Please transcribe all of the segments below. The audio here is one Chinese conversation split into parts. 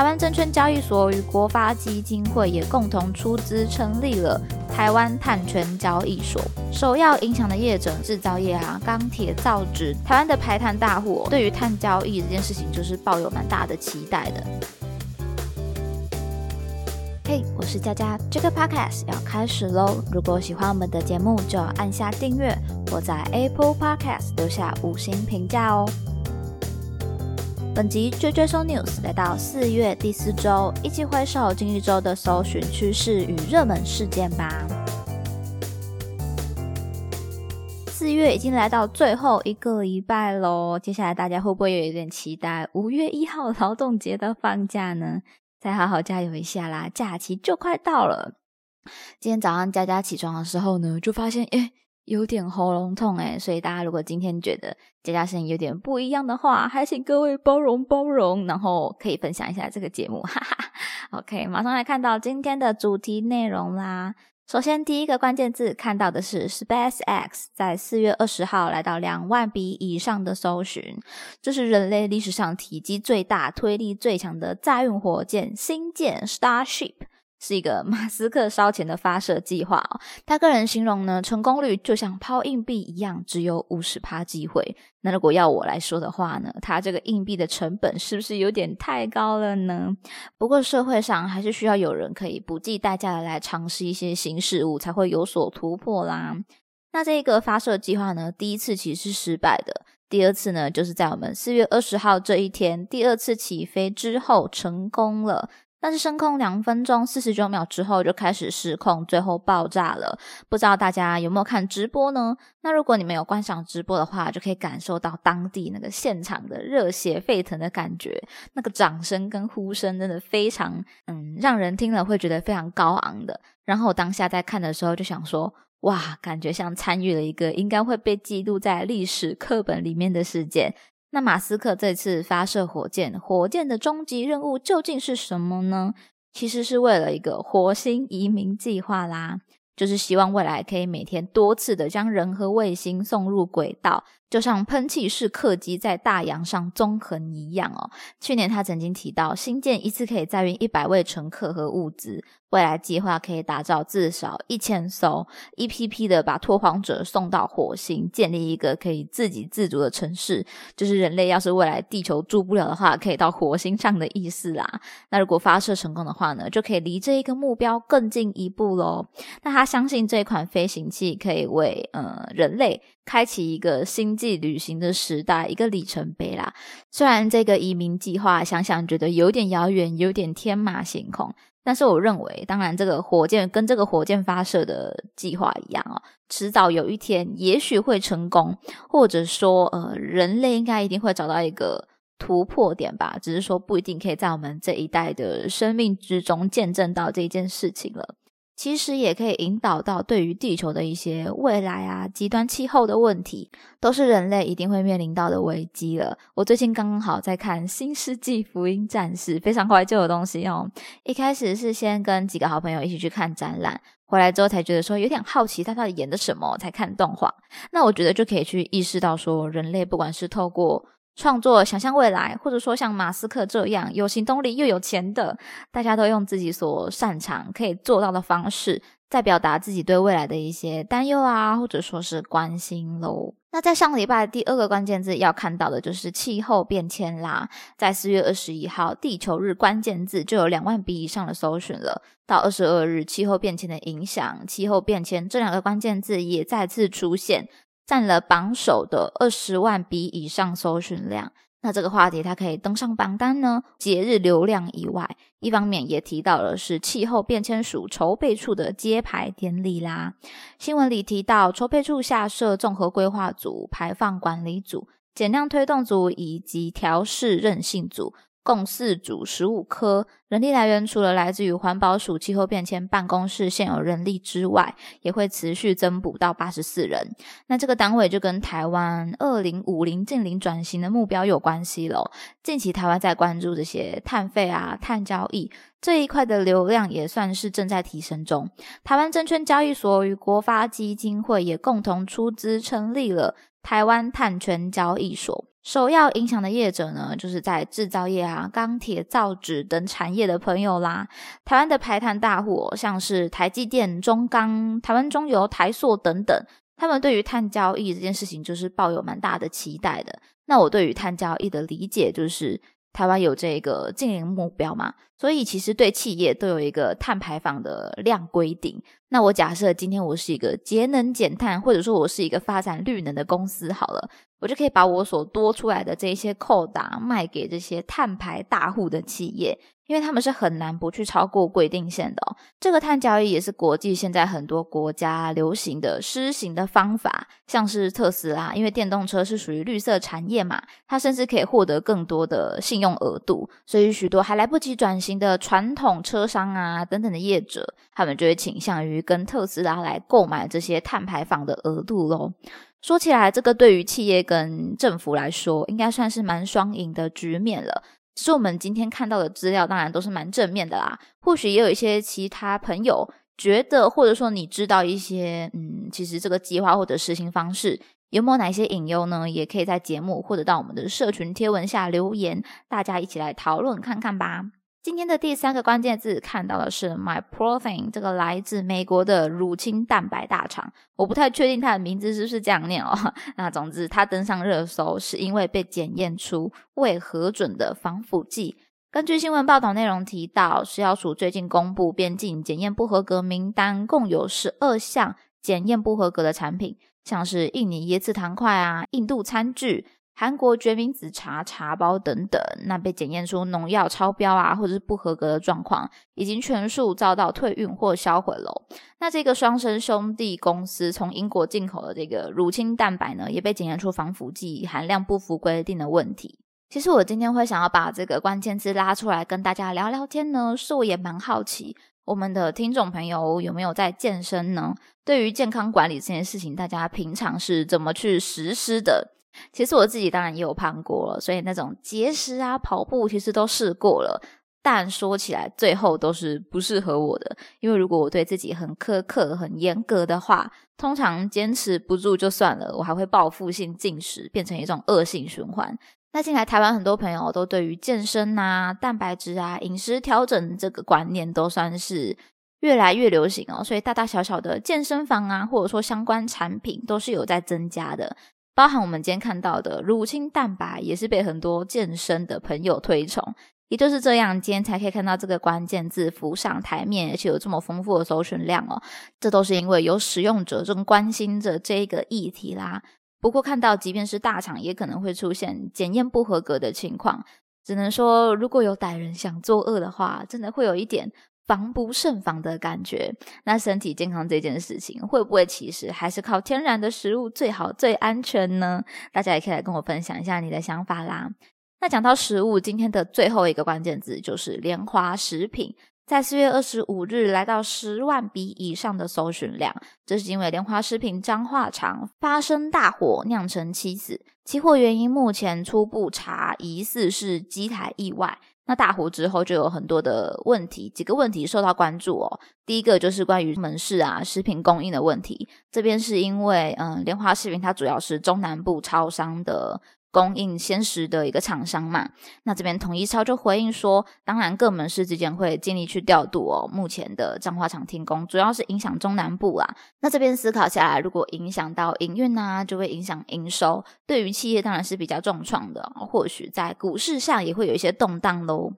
台湾证券交易所与国发基金会也共同出资成立了台湾碳权交易所。首要影响的业者，制造业啊、钢铁、造纸，台湾的排碳大户，对于碳交易这件事情就是抱有蛮大的期待的。嘿，我是佳佳，这个 podcast 要开始喽！如果喜欢我们的节目，就要按下订阅，或在 Apple Podcast 留下五星评价哦。本集追追搜 news 来到四月第四周，一起回首近一周的搜寻趋势与热门事件吧。四月已经来到最后一个礼拜喽，接下来大家会不会有一点期待五月一号劳动节的放假呢？再好好加油一下啦，假期就快到了。今天早上佳佳起床的时候呢，就发现诶有点喉咙痛诶所以大家如果今天觉得佳佳声音有点不一样的话，还请各位包容包容，然后可以分享一下这个节目，哈哈。OK，马上来看到今天的主题内容啦。首先第一个关键字看到的是 SpaceX 在四月二十号来到两万笔以上的搜寻，这是人类历史上体积最大、推力最强的载运火箭星舰 Starship。是一个马斯克烧钱的发射计划哦。他个人形容呢，成功率就像抛硬币一样，只有五十趴机会。那如果要我来说的话呢，他这个硬币的成本是不是有点太高了呢？不过社会上还是需要有人可以不计代价的来尝试一些新事物，才会有所突破啦。那这个发射计划呢，第一次其实是失败的，第二次呢，就是在我们四月二十号这一天，第二次起飞之后成功了。但是升空两分钟四十九秒之后就开始失控，最后爆炸了。不知道大家有没有看直播呢？那如果你们有观赏直播的话，就可以感受到当地那个现场的热血沸腾的感觉，那个掌声跟呼声真的非常，嗯，让人听了会觉得非常高昂的。然后我当下在看的时候就想说，哇，感觉像参与了一个应该会被记录在历史课本里面的事件。那马斯克这次发射火箭，火箭的终极任务究竟是什么呢？其实是为了一个火星移民计划啦，就是希望未来可以每天多次的将人和卫星送入轨道。就像喷气式客机在大洋上纵横一样哦。去年他曾经提到，新建一次可以载运一百位乘客和物资，未来计划可以打造至少一千艘，一批批的把拓荒者送到火星，建立一个可以自给自足的城市。就是人类要是未来地球住不了的话，可以到火星上的意思啦。那如果发射成功的话呢，就可以离这一个目标更进一步喽。那他相信这款飞行器可以为呃人类。开启一个星际旅行的时代，一个里程碑啦。虽然这个移民计划想想觉得有点遥远，有点天马行空，但是我认为，当然这个火箭跟这个火箭发射的计划一样哦，迟早有一天也许会成功，或者说，呃，人类应该一定会找到一个突破点吧。只是说不一定可以在我们这一代的生命之中见证到这一件事情了。其实也可以引导到对于地球的一些未来啊，极端气候的问题，都是人类一定会面临到的危机了。我最近刚刚好在看《新世纪福音战士》，非常怀旧的东西哦。一开始是先跟几个好朋友一起去看展览，回来之后才觉得说有点好奇他到底演的什么，才看动画。那我觉得就可以去意识到说，人类不管是透过创作想象未来，或者说像马斯克这样有行动力又有钱的，大家都用自己所擅长可以做到的方式，在表达自己对未来的一些担忧啊，或者说是关心喽。那在上礼拜第二个关键字要看到的就是气候变迁啦，在四月二十一号地球日关键字就有两万笔以上的搜寻了。到二十二日，气候变迁的影响、气候变迁这两个关键字也再次出现。占了榜首的二十万笔以上搜寻量，那这个话题它可以登上榜单呢？节日流量以外，一方面也提到了是气候变迁署筹备处的揭牌典礼啦。新闻里提到，筹备处下设综合规划组、排放管理组、减量推动组以及调试韧性组。共四组十五科，人力来源除了来自于环保署气候变迁办公室现有人力之外，也会持续增补到八十四人。那这个单位就跟台湾二零五零近零转型的目标有关系喽。近期台湾在关注这些碳费啊、碳交易这一块的流量，也算是正在提升中。台湾证券交易所与国发基金会也共同出资成立了台湾碳权交易所。首要影响的业者呢，就是在制造业啊、钢铁、造纸等产业的朋友啦。台湾的排碳大户，像是台积电、中钢、台湾中油、台塑等等，他们对于碳交易这件事情就是抱有蛮大的期待的。那我对于碳交易的理解就是。台湾有这个净零目标嘛，所以其实对企业都有一个碳排放的量规定。那我假设今天我是一个节能减碳，或者说我是一个发展绿能的公司，好了，我就可以把我所多出来的这些扣打卖给这些碳排大户的企业。因为他们是很难不去超过规定线的。这个碳交易也是国际现在很多国家流行的施行的方法，像是特斯拉，因为电动车是属于绿色产业嘛，它甚至可以获得更多的信用额度，所以许多还来不及转型的传统车商啊等等的业者，他们就会倾向于跟特斯拉来购买这些碳排放的额度喽。说起来，这个对于企业跟政府来说，应该算是蛮双赢的局面了。其实我们今天看到的资料，当然都是蛮正面的啦。或许也有一些其他朋友觉得，或者说你知道一些，嗯，其实这个计划或者实行方式有没有哪些隐忧呢？也可以在节目或者到我们的社群贴文下留言，大家一起来讨论看看吧。今天的第三个关键字看到的是 My Protein，这个来自美国的乳清蛋白大厂，我不太确定它的名字是不是这样念哦。那总之，它登上热搜是因为被检验出未核准的防腐剂。根据新闻报道内容提到，食药署最近公布边境检验不合格名单，共有十二项检验不合格的产品，像是印尼椰子糖块啊、印度餐具。韩国决明子茶茶包等等，那被检验出农药超标啊，或者是不合格的状况，已经全数遭到退运或销毁了。那这个双生兄弟公司从英国进口的这个乳清蛋白呢，也被检验出防腐剂含量不符规定的问题。其实我今天会想要把这个关键字拉出来跟大家聊聊天呢，是我也蛮好奇，我们的听众朋友有没有在健身呢？对于健康管理这件事情，大家平常是怎么去实施的？其实我自己当然也有胖过了，所以那种节食啊、跑步其实都试过了。但说起来，最后都是不适合我的。因为如果我对自己很苛刻、很严格的话，通常坚持不住就算了，我还会报复性进食，变成一种恶性循环。那近来台湾很多朋友都对于健身啊、蛋白质啊、饮食调整这个观念都算是越来越流行哦，所以大大小小的健身房啊，或者说相关产品都是有在增加的。包含我们今天看到的乳清蛋白，也是被很多健身的朋友推崇。也就是这样，今天才可以看到这个关键字浮上台面，而且有这么丰富的搜寻量哦。这都是因为有使用者正关心着这个议题啦。不过看到，即便是大厂，也可能会出现检验不合格的情况。只能说，如果有歹人想作恶的话，真的会有一点。防不胜防的感觉，那身体健康这件事情会不会其实还是靠天然的食物最好最安全呢？大家也可以来跟我分享一下你的想法啦。那讲到食物，今天的最后一个关键字就是莲花食品，在四月二十五日来到十万笔以上的搜寻量，这是因为莲花食品彰化厂发生大火酿成妻子，起火原因目前初步查疑似是机台意外。那大火之后就有很多的问题，几个问题受到关注哦。第一个就是关于门市啊食品供应的问题，这边是因为嗯莲花食品它主要是中南部超商的。供应鲜食的一个厂商嘛，那这边统一超就回应说，当然各门市之间会尽力去调度哦。目前的彰化厂停工，主要是影响中南部啊。那这边思考下来，如果影响到营运呢，就会影响营收，对于企业当然是比较重创的。或许在股市上也会有一些动荡喽。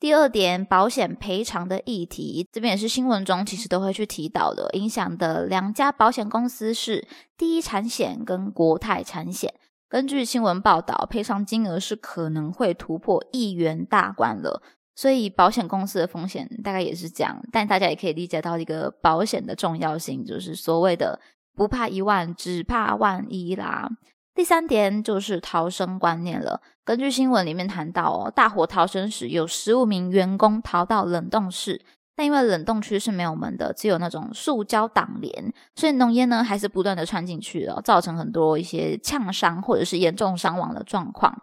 第二点，保险赔偿的议题，这边也是新闻中其实都会去提到的。影响的两家保险公司是第一产险跟国泰产险。根据新闻报道，赔偿金额是可能会突破亿元大关了，所以保险公司的风险大概也是这样。但大家也可以理解到一个保险的重要性，就是所谓的不怕一万，只怕万一啦。第三点就是逃生观念了。根据新闻里面谈到哦，大火逃生时有十五名员工逃到冷冻室。但因为冷冻区是没有门的，只有那种塑胶挡帘，所以浓烟呢还是不断的窜进去了，造成很多一些呛伤或者是严重伤亡的状况。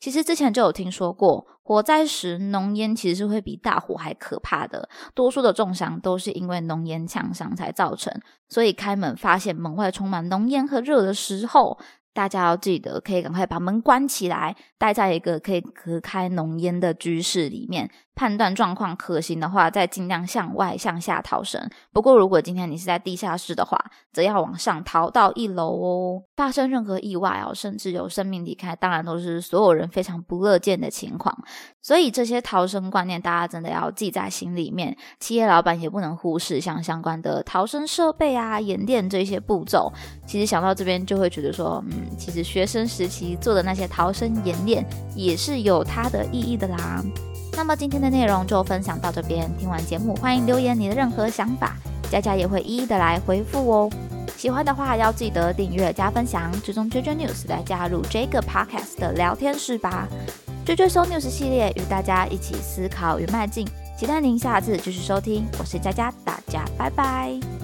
其实之前就有听说过，火灾时浓烟其实是会比大火还可怕的，多数的重伤都是因为浓烟呛伤才造成。所以开门发现门外充满浓烟和热的时候，大家要记得，可以赶快把门关起来，待在一个可以隔开浓烟的居室里面。判断状况可行的话，再尽量向外向下逃生。不过，如果今天你是在地下室的话，则要往上逃到一楼哦。发生任何意外哦，甚至有生命离开，当然都是所有人非常不乐见的情况。所以，这些逃生观念，大家真的要记在心里面。企业老板也不能忽视像相关的逃生设备啊、演练这些步骤。其实想到这边，就会觉得说，嗯，其实学生时期做的那些逃生演练，也是有它的意义的啦。那么今天的内容就分享到这边，听完节目欢迎留言你的任何想法，佳佳也会一一的来回复哦。喜欢的话要记得订阅加分享，追踪追追 news 来加入这个 podcast 的聊天室吧。追追搜 news 系列与大家一起思考与迈进，期待您下次继续收听，我是佳佳，大家拜拜。